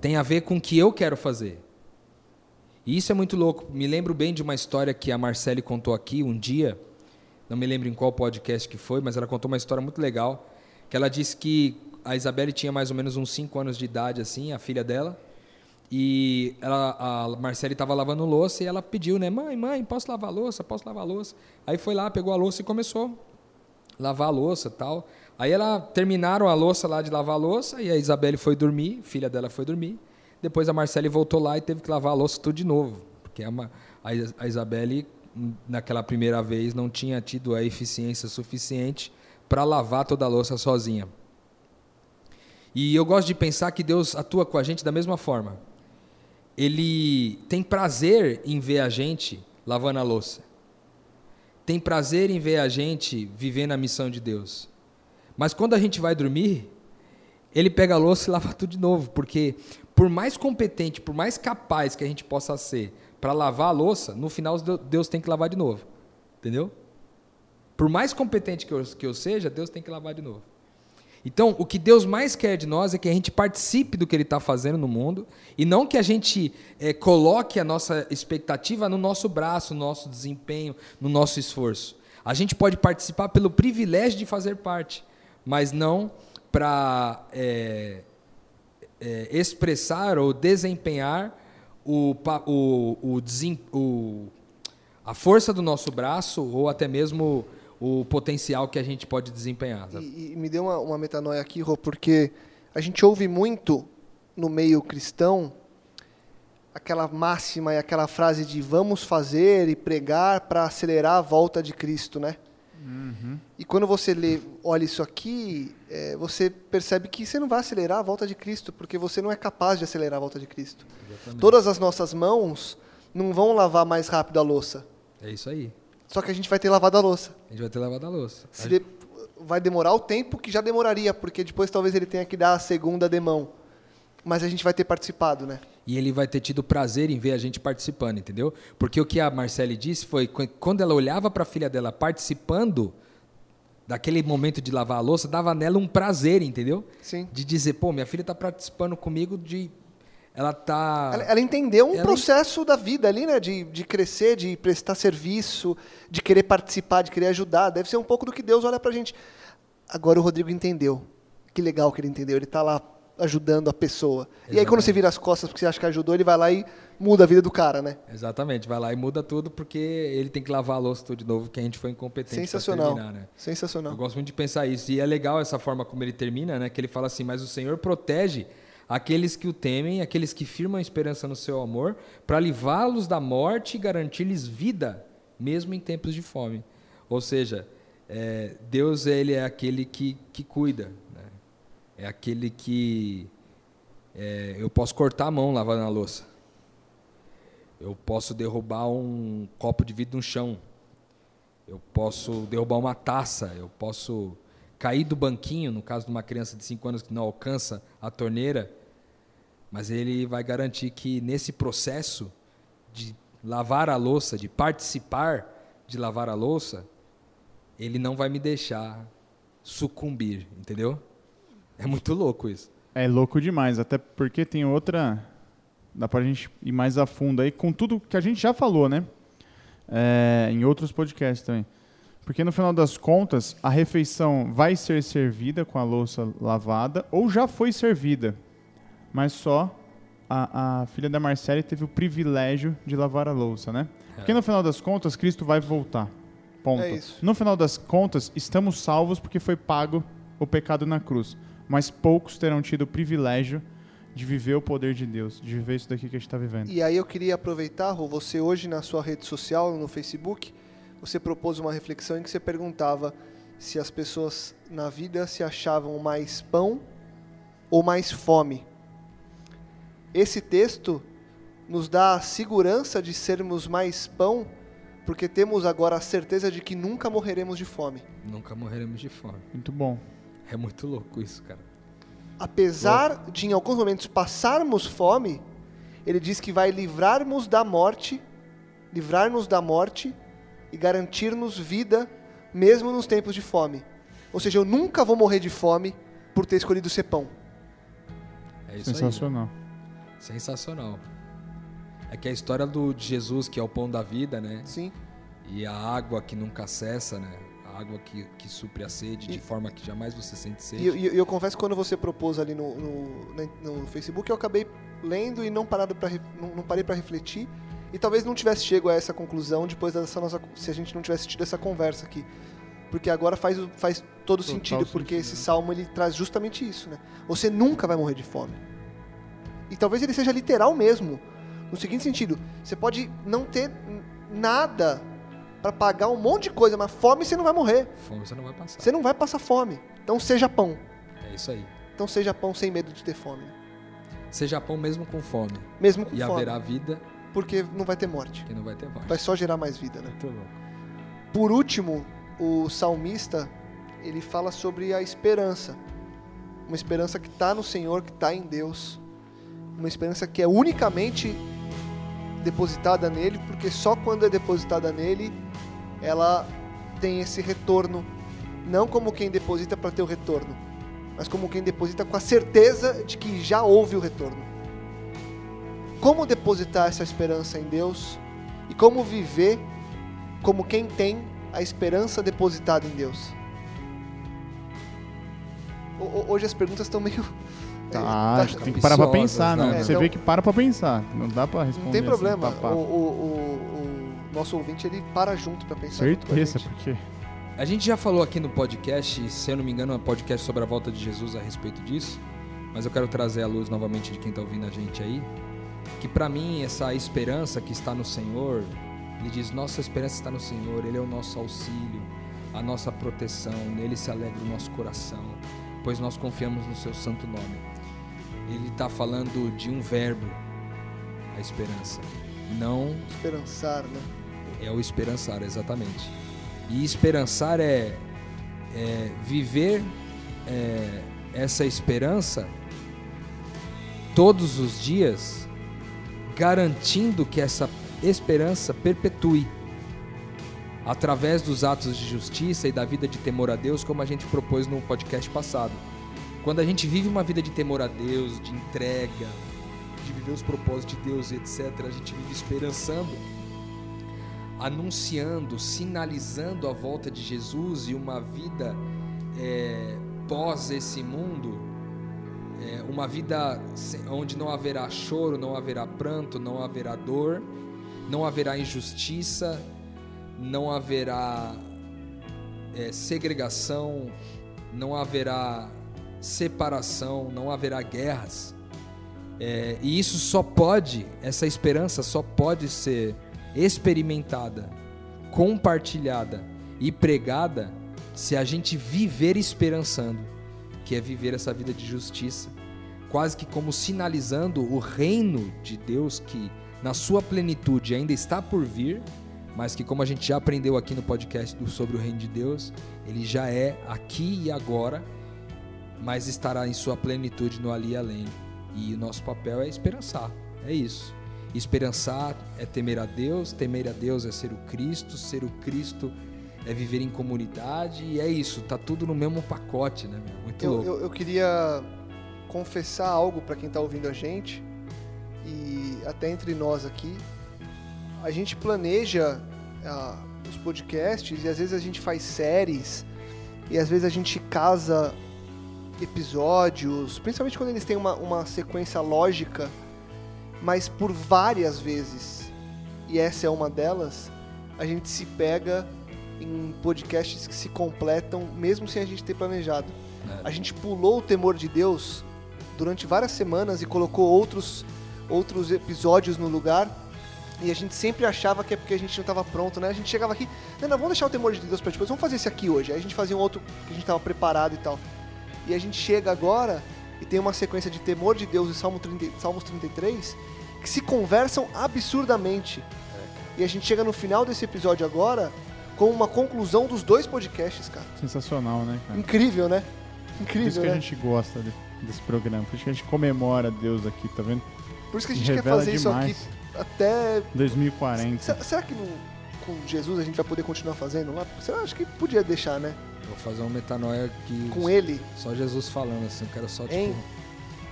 Tem a ver com o que eu quero fazer. E isso é muito louco. Me lembro bem de uma história que a Marcele contou aqui um dia. Não me lembro em qual podcast que foi, mas ela contou uma história muito legal. Que ela disse que a Isabelle tinha mais ou menos uns 5 anos de idade, assim, a filha dela. E ela, a Marcele estava lavando louça e ela pediu, né? Mãe, mãe, posso lavar louça? Posso lavar louça? Aí foi lá, pegou a louça e começou a lavar a louça tal. Aí ela terminaram a louça lá de lavar a louça e a Isabelle foi dormir, filha dela foi dormir. Depois a Marcele voltou lá e teve que lavar a louça tudo de novo, porque a, Ma- a a Isabelle hum, naquela primeira vez não tinha tido a eficiência suficiente para lavar toda a louça sozinha. E eu gosto de pensar que Deus atua com a gente da mesma forma. Ele tem prazer em ver a gente lavando a louça. Tem prazer em ver a gente vivendo a missão de Deus. Mas quando a gente vai dormir, ele pega a louça e lava tudo de novo, porque por mais competente, por mais capaz que a gente possa ser para lavar a louça, no final Deus tem que lavar de novo. Entendeu? Por mais competente que eu, que eu seja, Deus tem que lavar de novo. Então, o que Deus mais quer de nós é que a gente participe do que Ele está fazendo no mundo e não que a gente é, coloque a nossa expectativa no nosso braço, no nosso desempenho, no nosso esforço. A gente pode participar pelo privilégio de fazer parte, mas não para é, é, expressar ou desempenhar o, o, o, o, a força do nosso braço ou até mesmo o potencial que a gente pode desempenhar. E, e, me deu uma, uma metanoia aqui, Rô, porque a gente ouve muito no meio cristão aquela máxima e aquela frase de vamos fazer e pregar para acelerar a volta de Cristo, né? Uhum. E quando você lê, olha isso aqui, é, você percebe que você não vai acelerar a volta de Cristo, porque você não é capaz de acelerar a volta de Cristo. Exatamente. Todas as nossas mãos não vão lavar mais rápido a louça. É isso aí. Só que a gente vai ter lavado a louça. A gente vai ter lavado a louça. Se de... Vai demorar o tempo que já demoraria, porque depois talvez ele tenha que dar a segunda demão. Mas a gente vai ter participado, né? E ele vai ter tido prazer em ver a gente participando, entendeu? Porque o que a Marcele disse foi quando ela olhava para a filha dela participando daquele momento de lavar a louça, dava nela um prazer, entendeu? Sim. De dizer, pô, minha filha está participando comigo de ela tá. Ela, ela entendeu um ela... processo da vida ali, né? De, de crescer, de prestar serviço, de querer participar, de querer ajudar. Deve ser um pouco do que Deus olha pra gente. Agora o Rodrigo entendeu. Que legal que ele entendeu. Ele tá lá ajudando a pessoa. Exatamente. E aí quando você vira as costas porque você acha que ajudou, ele vai lá e muda a vida do cara, né? Exatamente, vai lá e muda tudo porque ele tem que lavar a louça tudo de novo, que a gente foi incompetente Sensacional. terminar, né? Sensacional. Eu gosto muito de pensar isso. E é legal essa forma como ele termina, né? Que ele fala assim, mas o Senhor protege aqueles que o temem, aqueles que firmam a esperança no seu amor, para livrá-los da morte e garantir-lhes vida, mesmo em tempos de fome. Ou seja, é, Deus ele é aquele que, que cuida? É aquele que é, eu posso cortar a mão lavando a louça, eu posso derrubar um copo de vidro no chão, eu posso derrubar uma taça, eu posso cair do banquinho, no caso de uma criança de 5 anos que não alcança a torneira, mas ele vai garantir que nesse processo de lavar a louça, de participar de lavar a louça, ele não vai me deixar sucumbir, entendeu? É muito louco isso. É louco demais, até porque tem outra. Dá pra gente ir mais a fundo aí com tudo que a gente já falou, né? É, em outros podcasts também. Porque no final das contas, a refeição vai ser servida com a louça lavada ou já foi servida, mas só a, a filha da Marcele teve o privilégio de lavar a louça, né? É. Porque no final das contas, Cristo vai voltar. Ponto. É no final das contas, estamos salvos porque foi pago o pecado na cruz. Mas poucos terão tido o privilégio de viver o poder de Deus, de viver isso daqui que a gente está vivendo. E aí eu queria aproveitar, Rô, você hoje na sua rede social, no Facebook, você propôs uma reflexão em que você perguntava se as pessoas na vida se achavam mais pão ou mais fome. Esse texto nos dá a segurança de sermos mais pão, porque temos agora a certeza de que nunca morreremos de fome. Nunca morreremos de fome. Muito bom. É muito louco isso, cara. Apesar louco. de em alguns momentos passarmos fome, ele diz que vai livrar-nos da morte, livrar-nos da morte e garantir-nos vida mesmo nos tempos de fome. Ou seja, eu nunca vou morrer de fome por ter escolhido ser pão. É isso Sensacional. Aí. Sensacional. É que a história do, de Jesus, que é o pão da vida, né? Sim. E a água que nunca cessa, né? Água que, que supre a sede, e, de forma que jamais você sente sede. E eu, eu, eu confesso que quando você propôs ali no, no, no, Facebook, eu acabei lendo e não, parado pra, não, não parei para refletir. E talvez não tivesse chego a essa conclusão depois dessa nossa. Se a gente não tivesse tido essa conversa aqui. Porque agora faz, faz todo Total sentido, porque esse né? salmo ele traz justamente isso, né? Você nunca vai morrer de fome. E talvez ele seja literal mesmo. No seguinte sentido, você pode não ter nada para pagar um monte de coisa, mas fome você não vai morrer. Fome você não vai passar. Você não vai passar fome. Então seja pão. É isso aí. Então seja pão sem medo de ter fome. Seja pão mesmo com fome. Mesmo com E fome. haverá vida Porque não vai ter morte. que não vai ter morte. Vai só gerar mais vida, né? Muito louco. Por último, o salmista, ele fala sobre a esperança. Uma esperança que está no Senhor, que está em Deus. Uma esperança que é unicamente depositada nele, porque só quando é depositada nele, ela tem esse retorno. Não como quem deposita para ter o retorno, mas como quem deposita com a certeza de que já houve o retorno. Como depositar essa esperança em Deus e como viver como quem tem a esperança depositada em Deus? Ho- ho- Hoje as perguntas estão meio. Tá, tá- acho que tem que parar pra pensar, né? né? É, Você então- vê que para pra pensar. Não dá pra responder Não tem problema. Assim, pá, pá. o, o- o- o nosso ouvinte ele para junto para pensar. Certeza, gente. porque... A gente já falou aqui no podcast, se eu não me engano, é um podcast sobre a volta de Jesus a respeito disso. Mas eu quero trazer à luz novamente de quem está ouvindo a gente aí. Que para mim, essa esperança que está no Senhor, ele diz: Nossa esperança está no Senhor, Ele é o nosso auxílio, a nossa proteção, nele se alegra o nosso coração, pois nós confiamos no Seu santo nome. Ele está falando de um verbo, a esperança. Não Esperançar, né? É o esperançar, exatamente. E esperançar é, é viver é, essa esperança todos os dias, garantindo que essa esperança perpetue através dos atos de justiça e da vida de temor a Deus, como a gente propôs no podcast passado. Quando a gente vive uma vida de temor a Deus, de entrega, de viver os propósitos de Deus etc., a gente vive esperançando anunciando, sinalizando a volta de Jesus e uma vida é, pós esse mundo, é, uma vida onde não haverá choro, não haverá pranto, não haverá dor, não haverá injustiça, não haverá é, segregação, não haverá separação, não haverá guerras. É, e isso só pode, essa esperança só pode ser experimentada, compartilhada e pregada se a gente viver esperançando, que é viver essa vida de justiça, quase que como sinalizando o reino de Deus que na sua plenitude ainda está por vir, mas que como a gente já aprendeu aqui no podcast sobre o reino de Deus, ele já é aqui e agora, mas estará em sua plenitude no ali e além. E o nosso papel é esperançar, é isso. Esperançar é temer a Deus, temer a Deus é ser o Cristo, ser o Cristo é viver em comunidade, e é isso, tá tudo no mesmo pacote, né, meu? Muito Eu, louco. eu, eu queria confessar algo para quem está ouvindo a gente e até entre nós aqui. A gente planeja ah, os podcasts e às vezes a gente faz séries e às vezes a gente casa episódios, principalmente quando eles têm uma, uma sequência lógica, mas por várias vezes, e essa é uma delas, a gente se pega em podcasts que se completam mesmo sem a gente ter planejado. É. A gente pulou o temor de Deus durante várias semanas e colocou outros, outros episódios no lugar. E a gente sempre achava que é porque a gente não estava pronto, né? A gente chegava aqui, não, não, vamos deixar o temor de Deus para depois, vamos fazer esse aqui hoje. Aí a gente fazia um outro que a gente estava preparado e tal. E a gente chega agora e tem uma sequência de temor de Deus e Salmo 30, Salmos 33 que se conversam absurdamente. E a gente chega no final desse episódio agora com uma conclusão dos dois podcasts, cara. Sensacional, né, cara? Incrível, né? Por Incrível, isso que né? a gente gosta de- desse programa. Por isso que a gente comemora Deus aqui, tá vendo? Por isso que a gente quer Revela fazer isso aqui demais. até. 2040. Será, será que no- com Jesus a gente vai poder continuar fazendo lá? Será? Acho que podia deixar, né? Vou fazer uma metanoia que Com ele, só Jesus falando assim, eu quero só tipo, Hein?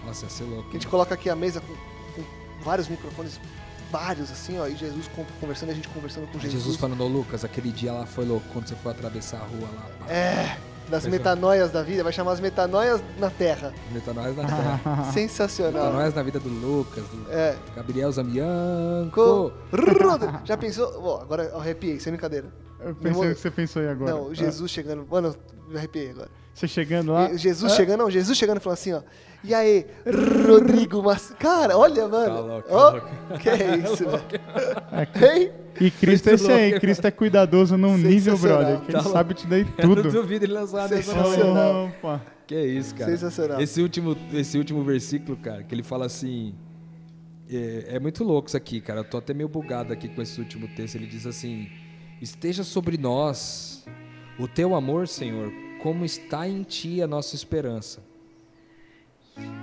nossa, ia ser louco. que a gente coloca aqui a mesa com vários microfones, vários assim, ó, e Jesus con- conversando, e a gente conversando com Jesus. Jesus falando, Lucas, aquele dia lá foi louco, quando você foi atravessar a rua lá. pá. É, das é. metanoias da vida, vai chamar as metanoias na Terra. Metanoias na terra. Sensacional. Metanoias na vida do Lucas, do É. Gabriel Zamianco. Co- Ruda. Já pensou? Ó, agora eu arrepiei, sem brincadeira. Eu pensei Meu- o que você pensou aí agora. Não, Jesus chegando. Mano, eu me arrepiei agora. Ah, Você chegando lá. Jesus chegando, não, Jesus chegando e falando assim, ó. E aí, Rodrigo Mas... Cara, olha, mano. Tá louco, tá louco. Que é isso, velho? É Hein? E Cristo é esse aí, Cristo é cuidadoso num nível, brother, que Tá ele louco. sabe te dar Eu não tudo. duvido ele lançar. Sensacional. Opa. Que isso, cara. Sensacional. Esse último, esse último versículo, cara, que ele fala assim. É, é muito louco isso aqui, cara. Eu tô até meio bugado aqui com esse último texto. Ele diz assim: Esteja sobre nós o teu amor, Senhor, como está em ti a nossa esperança.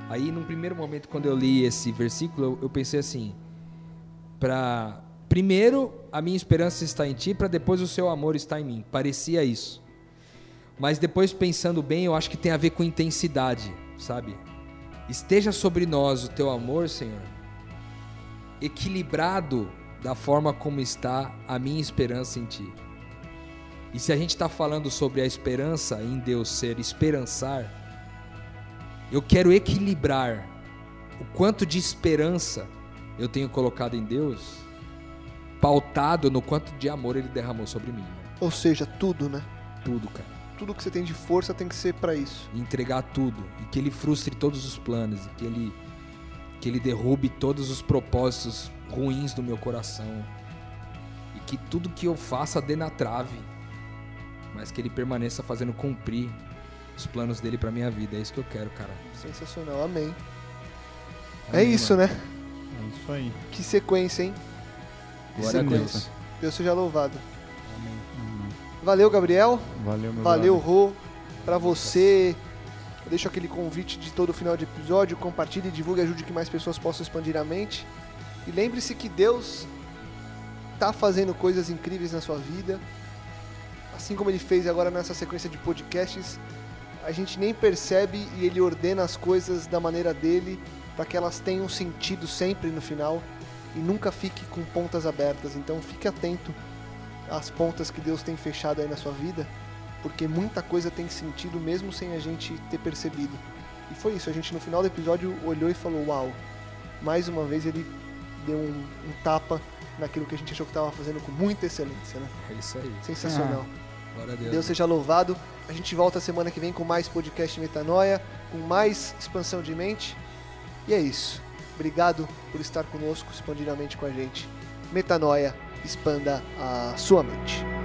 Aí, num primeiro momento, quando eu li esse versículo, eu, pensei assim: para primeiro a minha esperança está em ti, para depois o seu amor está em mim. Parecia isso. Mas depois pensando bem, eu acho que tem a ver com intensidade, sabe? Esteja sobre nós o teu amor, Senhor, equilibrado da forma como está a minha esperança em ti. E se a gente está falando sobre a esperança em Deus ser esperançar, eu quero equilibrar o quanto de esperança eu tenho colocado em Deus, pautado no quanto de amor Ele derramou sobre mim. né? Ou seja, tudo, né? Tudo, cara. Tudo que você tem de força tem que ser pra isso. e entregar tudo e que ele frustre todos os planos e que ele que ele derrube todos os propósitos ruins do meu coração e que tudo que eu faça dê na trave mas que ele permaneça fazendo cumprir os planos dele pra minha vida é isso que eu quero cara Sensacional, amém. é Amém, isso, mano. né? É isso aí. Que sequência, hein? Que Glória a sequência. Deus. Deus seja louvado. Amém. Valeu, Gabriel. Valeu, meu Valeu. Rô. Pra você, eu deixo aquele convite de todo final de episódio. Compartilhe, divulgue, ajude que mais pessoas possam expandir a mente. E lembre-se que Deus tá fazendo coisas incríveis na sua vida. Assim como ele fez agora nessa sequência de podcasts, a gente nem percebe e ele ordena as coisas da maneira dele para que elas tenham sentido sempre no final e nunca fique com pontas abertas. Então fique atento às pontas que Deus tem fechado aí na sua vida, porque muita coisa tem sentido mesmo sem a gente ter percebido. E foi isso, a gente no final do episódio olhou e falou: Uau, mais uma vez ele deu um, um tapa naquilo que a gente achou que estava fazendo com muita excelência, né? é isso aí Sensacional. a Deus, Deus seja louvado. A gente volta semana que vem com mais podcast Metanoia, com mais expansão de mente. E é isso. Obrigado por estar conosco, expandir a mente com a gente. Metanoia, expanda a sua mente.